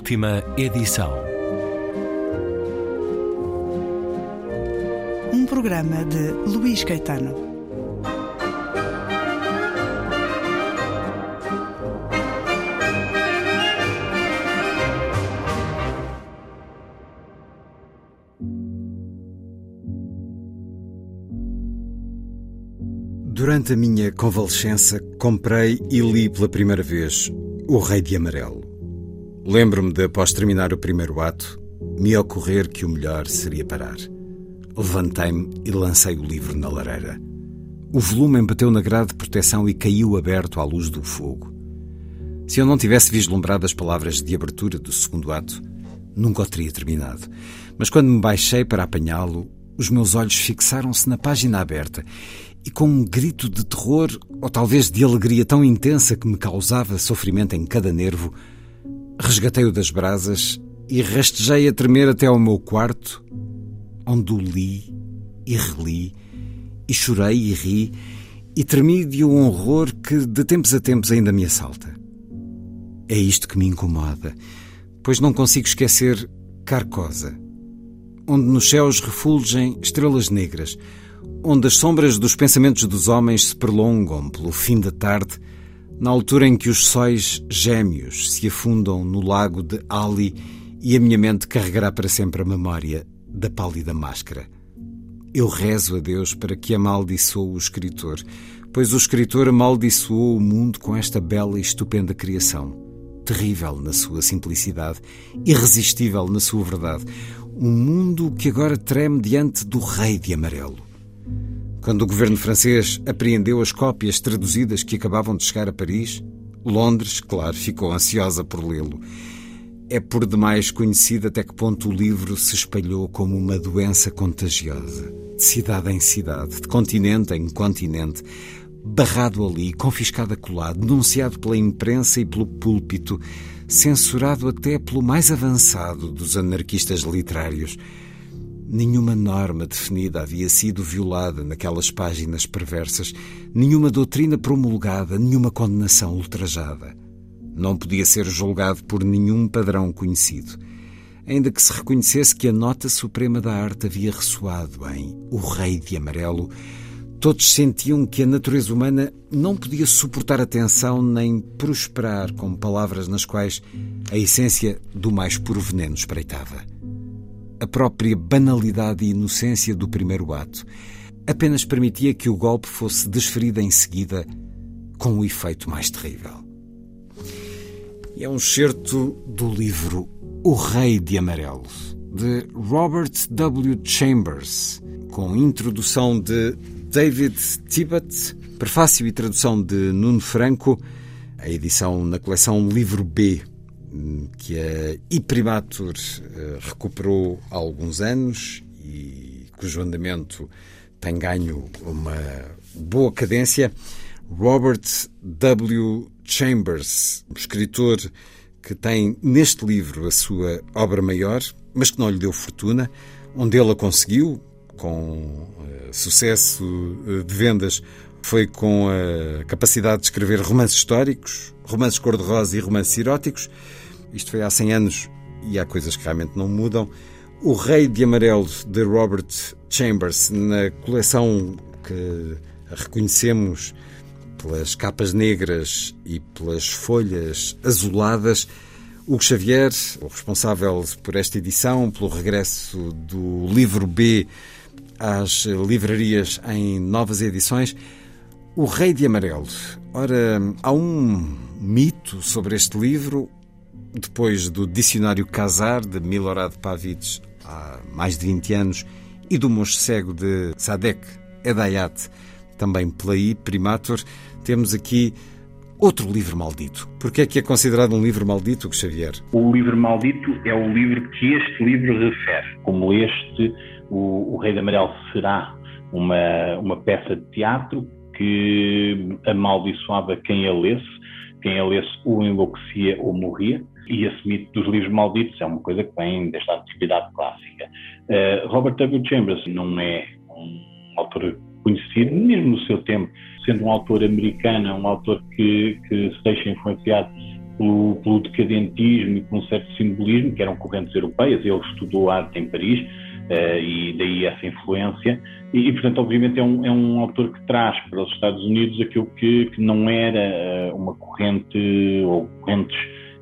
Última edição. Um programa de Luís Caetano. Durante a minha convalescença, comprei e li pela primeira vez O Rei de Amarelo. Lembro-me de, após terminar o primeiro ato, me ocorrer que o melhor seria parar. Levantei-me e lancei o livro na lareira. O volume bateu na grade de proteção e caiu aberto à luz do fogo. Se eu não tivesse vislumbrado as palavras de abertura do segundo ato, nunca o teria terminado. Mas quando me baixei para apanhá-lo, os meus olhos fixaram-se na página aberta e com um grito de terror, ou talvez de alegria tão intensa que me causava sofrimento em cada nervo, resgatei-o das brasas e rastejei a tremer até ao meu quarto, onde o li e reli, e chorei e ri, e tremi de um horror que de tempos a tempos ainda me assalta. É isto que me incomoda, pois não consigo esquecer Carcosa, onde nos céus refulgem estrelas negras, onde as sombras dos pensamentos dos homens se prolongam pelo fim da tarde, na altura em que os sóis gêmeos se afundam no lago de Ali e a minha mente carregará para sempre a memória da pálida máscara. Eu rezo a Deus para que amaldiçoe o escritor, pois o escritor amaldiçoou o mundo com esta bela e estupenda criação. Terrível na sua simplicidade, irresistível na sua verdade. Um mundo que agora treme diante do Rei de Amarelo. Quando o governo francês apreendeu as cópias traduzidas que acabavam de chegar a Paris, Londres, claro, ficou ansiosa por lê-lo. É por demais conhecido até que ponto o livro se espalhou como uma doença contagiosa, de cidade em cidade, de continente em continente, barrado ali, confiscado acolá, denunciado pela imprensa e pelo púlpito, censurado até pelo mais avançado dos anarquistas literários. Nenhuma norma definida havia sido violada naquelas páginas perversas, nenhuma doutrina promulgada, nenhuma condenação ultrajada. Não podia ser julgado por nenhum padrão conhecido, ainda que se reconhecesse que a nota suprema da arte havia ressoado em O Rei de Amarelo. Todos sentiam que a natureza humana não podia suportar a tensão nem prosperar com palavras nas quais a essência do mais puro veneno espreitava a própria banalidade e inocência do primeiro ato apenas permitia que o golpe fosse desferido em seguida com o um efeito mais terrível. E é um excerto do livro O Rei de Amarelo, de Robert W. Chambers, com introdução de David Tibbett, prefácio e tradução de Nuno Franco, a edição na coleção Livro B, que a Iprimatur eh, recuperou há alguns anos e cujo andamento tem ganho uma boa cadência. Robert W. Chambers, escritor que tem neste livro a sua obra maior, mas que não lhe deu fortuna, onde ele a conseguiu, com uh, sucesso uh, de vendas, foi com a capacidade de escrever romances históricos, romances cor-de-rosa e romances eróticos, isto foi há 100 anos e há coisas que realmente não mudam. O Rei de Amarelo de Robert Chambers, na coleção que reconhecemos pelas capas negras e pelas folhas azuladas. Hugo Xavier, o responsável por esta edição, pelo regresso do livro B às livrarias em novas edições. O Rei de Amarelo. Ora, há um mito sobre este livro, depois do Dicionário Casar, de Milorad Pavic, há mais de 20 anos, e do Monge Cego, de Sadek Edayat, também pela I, Primator, temos aqui outro livro maldito. Porquê é que é considerado um livro maldito, Xavier? O livro maldito é o livro que este livro refere. Como este, o, o Rei de Amarelo será uma, uma peça de teatro que amaldiçoava quem a lesse, quem a lesse ou enlouquecia ou morria e esse mito dos livros malditos é uma coisa que vem desta atividade clássica. Uh, Robert W. Chambers não é um autor conhecido, mesmo no seu tempo, sendo um autor americano, um autor que, que se deixa influenciar pelo, pelo decadentismo e por um certo simbolismo, que eram correntes europeias. Ele estudou arte em Paris e daí essa influência. E, portanto, obviamente, é um, é um autor que traz para os Estados Unidos aquilo que, que não era uh, uma corrente ou correntes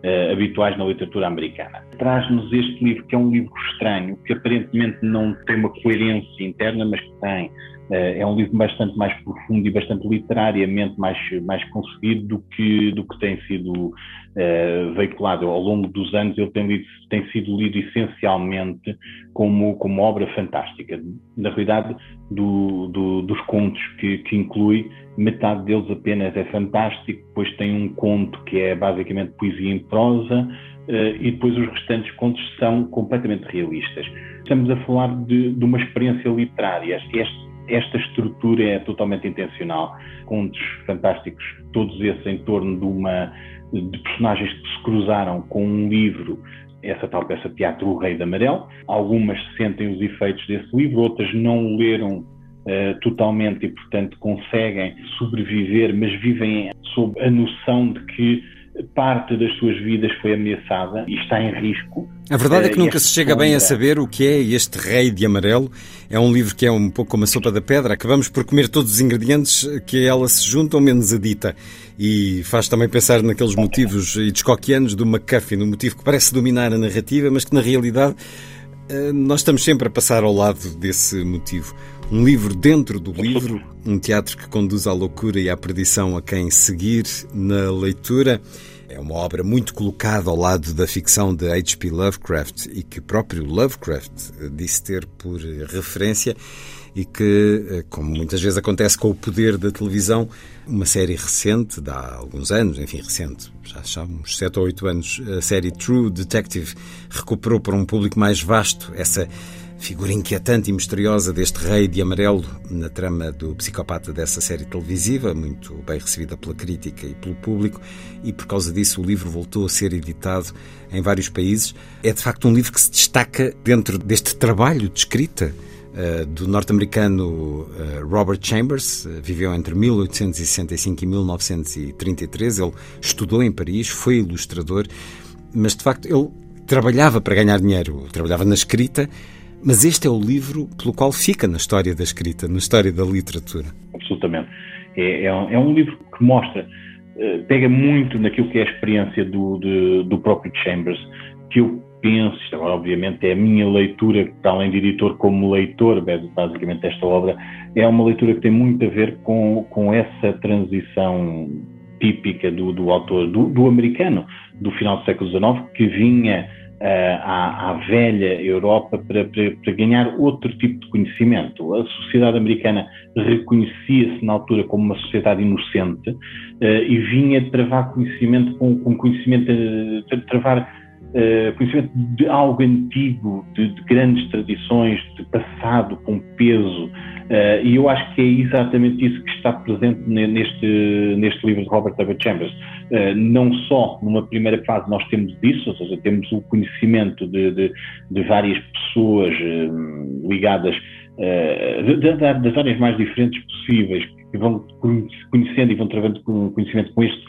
uh, habituais na literatura americana. Traz-nos este livro, que é um livro estranho, que aparentemente não tem uma coerência interna, mas que tem é um livro bastante mais profundo e bastante literariamente mais, mais conseguido do que, do que tem sido uh, veiculado. Ao longo dos anos ele tem, lido, tem sido lido essencialmente como, como obra fantástica. Na realidade, do, do, dos contos que, que inclui, metade deles apenas é fantástico, depois tem um conto que é basicamente poesia em prosa, e depois os restantes contos são completamente realistas. Estamos a falar de, de uma experiência literária. Este, esta estrutura é totalmente intencional. Contos fantásticos, todos esses em torno de uma de personagens que se cruzaram com um livro, essa tal peça teatro O Rei de Amarelo. Algumas sentem os efeitos desse livro, outras não o leram uh, totalmente e, portanto, conseguem sobreviver, mas vivem sob a noção de que parte das suas vidas foi ameaçada e está em risco. A verdade é que uh, nunca se chega bem a saber o que é este Rei de Amarelo. É um livro que é um pouco como a sopa da pedra. Acabamos por comer todos os ingredientes que a ela se juntam, menos a dita. E faz também pensar naqueles motivos hitchcockianos do McCuffin, um motivo que parece dominar a narrativa, mas que na realidade eh, nós estamos sempre a passar ao lado desse motivo. Um livro dentro do livro, um teatro que conduz à loucura e à perdição a quem seguir na leitura. É uma obra muito colocada ao lado da ficção de H.P. Lovecraft e que próprio Lovecraft disse ter por referência e que, eh, como muitas vezes acontece com o poder da televisão, uma série recente, de há alguns anos, enfim, recente, já, já uns 7 ou 8 anos, a série True Detective recuperou para um público mais vasto essa figura inquietante e misteriosa deste rei de amarelo na trama do psicopata dessa série televisiva, muito bem recebida pela crítica e pelo público, e por causa disso o livro voltou a ser editado em vários países. É de facto um livro que se destaca dentro deste trabalho de escrita uh, do norte-americano uh, Robert Chambers, uh, viveu entre 1865 e 1933, ele estudou em Paris, foi ilustrador, mas de facto ele trabalhava para ganhar dinheiro, trabalhava na escrita, mas este é o livro pelo qual fica na história da escrita, na história da literatura. Absolutamente. É, é, um, é um, livro que mostra, uh, pega muito naquilo que é a experiência do, de, do próprio Chambers, que eu penso, isto agora obviamente é a minha leitura, para além de editor como leitor, basicamente esta obra, é uma leitura que tem muito a ver com, com essa transição típica do, do autor, do, do americano, do final do século XIX, que vinha à, à, velha Europa para, para, para, ganhar outro tipo de conhecimento. A sociedade americana reconhecia-se na altura como uma sociedade inocente uh, e vinha travar conhecimento com, com conhecimento, uh, travar uh, conhecimento de algo antigo, de, de, grandes tradições, de passado com peso. E eu acho que é exatamente isso que está presente neste, neste livro de Robert W. Chambers. Uh, não só numa primeira fase nós temos isso, ou seja, temos o conhecimento de, de, de várias pessoas ligadas das áreas mais diferentes possíveis, que vão conhecendo e vão travando conhecimento com este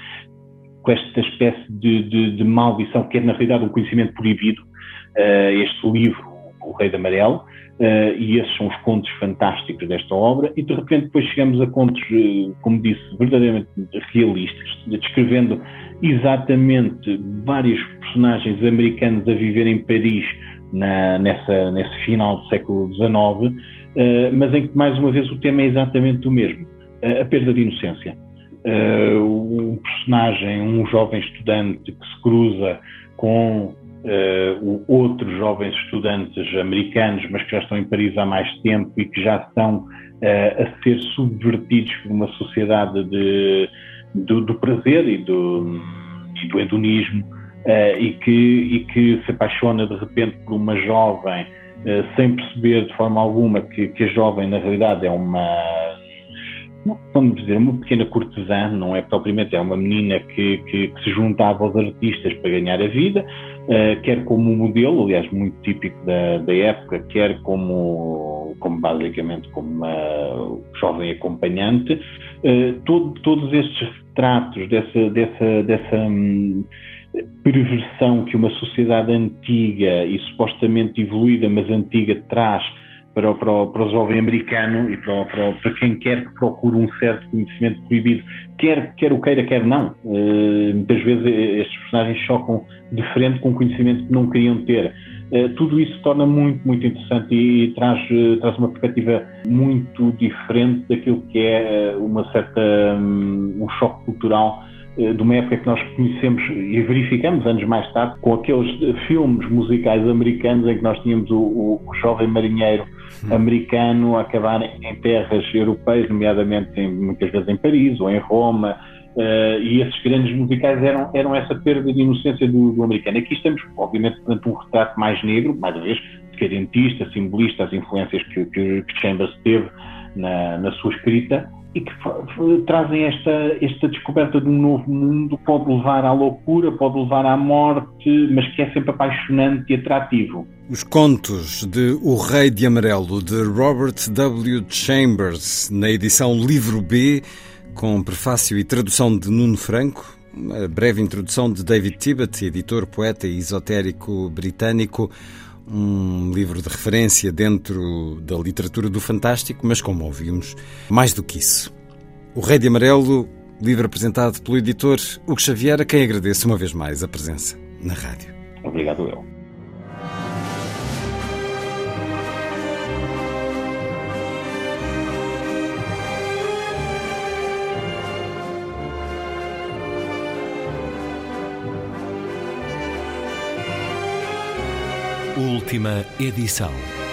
com esta espécie de, de, de maldição, que é na realidade um conhecimento proibido, este livro, O Rei de Amarelo, uh, e esses são os contos fantásticos desta obra, e de repente depois chegamos a contos, uh, como disse, verdadeiramente realistas, descrevendo exatamente vários personagens americanos a viver em Paris na, nessa, nesse final do século XIX, mas em que mais uma vez o tema é exatamente o mesmo, a perda de inocência. Uh, um personagem, um jovem estudante que se cruza com uh, outros jovens estudantes americanos, mas que já estão em Paris há mais tempo e que já estão uh, a ser subvertidos por uma sociedade de, do, do prazer e do, e do hedonismo, uh, e, que, e que se apaixona de repente por uma jovem sem perceber de forma alguma que, que a jovem na realidade é uma vamos dizer, uma pequena cortesã, não é propriamente, é uma menina que, que, que se juntava aos artistas para ganhar a vida, uh, quer como modelo, aliás, muito típico da, da época, quer como, como basicamente como uma jovem acompanhante. Uh, todo, todos estes retratos dessa, dessa, dessa, perversão que uma sociedade antiga e supostamente evoluída, mas antiga, traz para, para, para o jovem americano e para, para, para, quem quer que procure um certo conhecimento proibido, quer, quer o queira, quer não. Uh, muitas vezes estes personagens chocam de frente com conhecimento que não queriam ter. Uh, tudo isso torna muito, muito interessante e, traz, traz uma perspectiva muito diferente daquilo que é uma certa, um, um choque cultural de uma época que nós conhecemos e verificamos anos mais tarde com aqueles filmes musicais americanos em que nós tínhamos o, o, jovem marinheiro hum. Americano a acabar em terras europeias, nomeadamente em, muitas vezes em Paris ou em Roma, uh, e esses grandes musicais eram, eram essa perda de inocência do, do americano. Aqui estamos, obviamente, perante um retrato mais negro, mais uma vez, decadentista, simbolista, as influências que, que, que Chambers teve na, na sua escrita, e que trazem esta, esta descoberta de um novo mundo, pode levar à loucura, pode levar à morte, mas que é sempre apaixonante e atrativo. Os contos de O Rei de Amarelo, de Robert W. Chambers, na edição Livro B, com prefácio e tradução de Nuno Franco, uma breve introdução de David Tibbet, editor, poeta e esotérico britânico, um livro de referência dentro da literatura do fantástico, mas como ouvimos, mais do que isso. O Rei de Amarelo, livro apresentado pelo editor Hugo Xavier, a quem agradeço uma vez mais a presença na rádio. Obrigado, eu. Última edição.